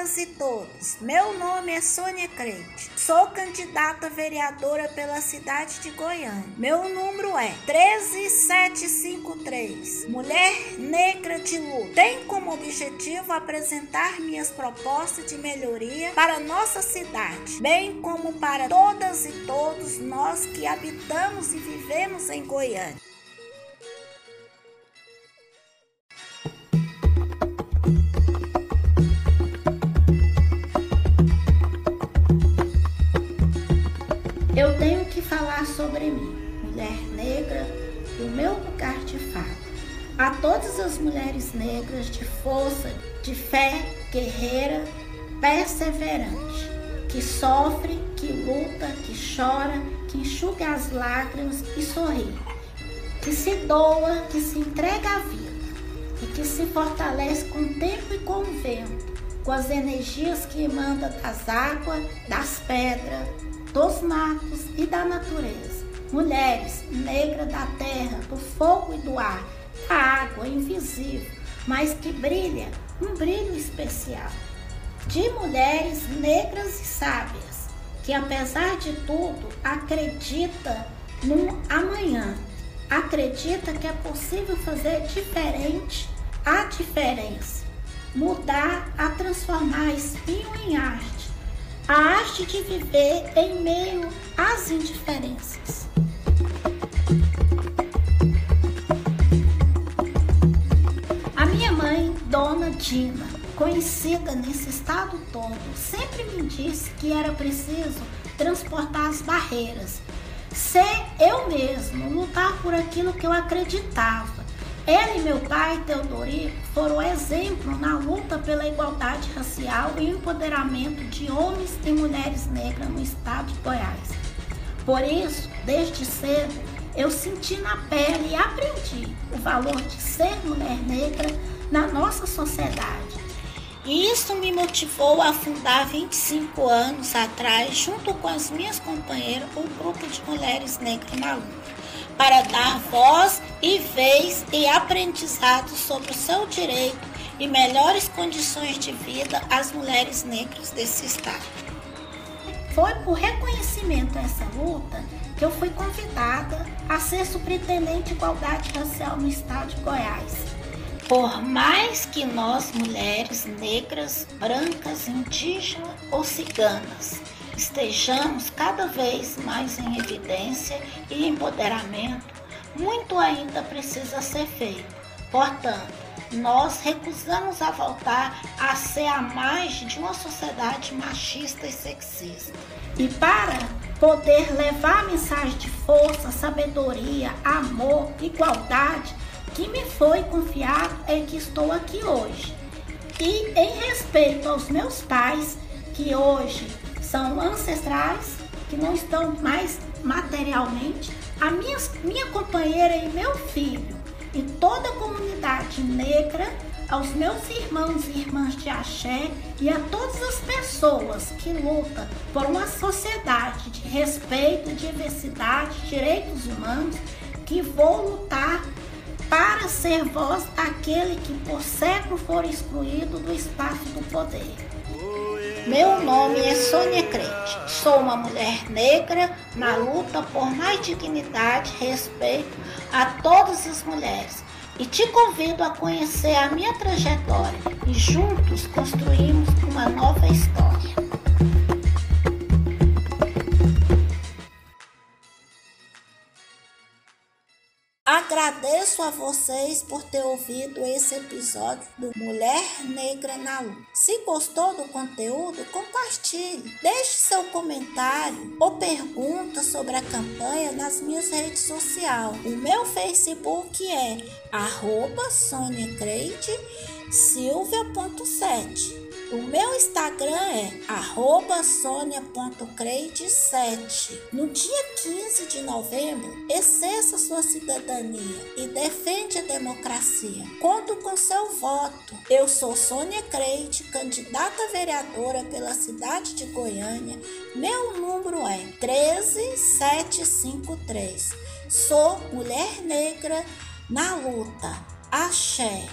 todas e todos. Meu nome é Sônia Crente. Sou candidata vereadora pela cidade de Goiânia. Meu número é 13753. Mulher negra de luta. Tem como objetivo apresentar minhas propostas de melhoria para nossa cidade, bem como para todas e todos nós que habitamos e vivemos em Goiânia. Sobre mim, mulher negra, o meu lugar de fala. A todas as mulheres negras de força, de fé, guerreira, perseverante, que sofre, que luta, que chora, que enxuga as lágrimas e sorri, que se doa, que se entrega à vida e que se fortalece com o tempo e com o vento, com as energias que emana das águas, das pedras, dos matos e da natureza. Mulheres, negra da terra, do fogo e do ar, da água invisível, mas que brilha um brilho especial. De mulheres negras e sábias, que apesar de tudo acredita no amanhã, acredita que é possível fazer diferente a diferença, mudar a transformar espinho em arte a arte de viver em meio às indiferenças. A minha mãe, Dona Dina, conhecida nesse estado todo, sempre me disse que era preciso transportar as barreiras, ser eu mesmo, lutar por aquilo que eu acreditava ela e meu pai, Teodorico, foram exemplo na luta pela igualdade racial e empoderamento de homens e mulheres negras no estado de Goiás. Por isso, desde cedo, eu senti na pele e aprendi o valor de ser mulher negra na nossa sociedade. E isso me motivou a fundar 25 anos atrás, junto com as minhas companheiras, o grupo de mulheres negras na luta para dar voz e vez e aprendizado sobre o seu direito e melhores condições de vida às mulheres negras desse estado. Foi por reconhecimento a essa luta que eu fui convidada a ser superintendente de igualdade racial no estado de Goiás. Por mais que nós, mulheres negras, brancas, indígenas ou ciganas, estejamos cada vez mais em evidência e empoderamento, muito ainda precisa ser feito. Portanto, nós recusamos a voltar a ser a margem de uma sociedade machista e sexista. E para poder levar a mensagem de força, sabedoria, amor, igualdade que me foi confiado é que estou aqui hoje. E em respeito aos meus pais, que hoje são ancestrais, que não estão mais materialmente, a minha, minha companheira e meu filho, e toda a comunidade negra, aos meus irmãos e irmãs de axé e a todas as pessoas que lutam por uma sociedade de respeito, diversidade, direitos humanos, que vou lutar para ser voz daquele que por século for excluído do espaço do poder. Meu nome é Sônia Crente. Sou uma mulher negra na luta por mais dignidade e respeito a todas as mulheres. E te convido a conhecer a minha trajetória e juntos construímos uma nova história. Agradeço a vocês por ter ouvido esse episódio do Mulher Negra na Luta. Se gostou do conteúdo, compartilhe. Deixe seu comentário ou pergunta sobre a campanha nas minhas redes sociais. O meu Facebook é arroba silvia.7 o meu Instagram é sonia.creide7. No dia 15 de novembro, exerça sua cidadania e defende a democracia. Conto com seu voto. Eu sou Sônia Creide, candidata vereadora pela cidade de Goiânia. Meu número é 13753. Sou mulher negra na luta. Axé.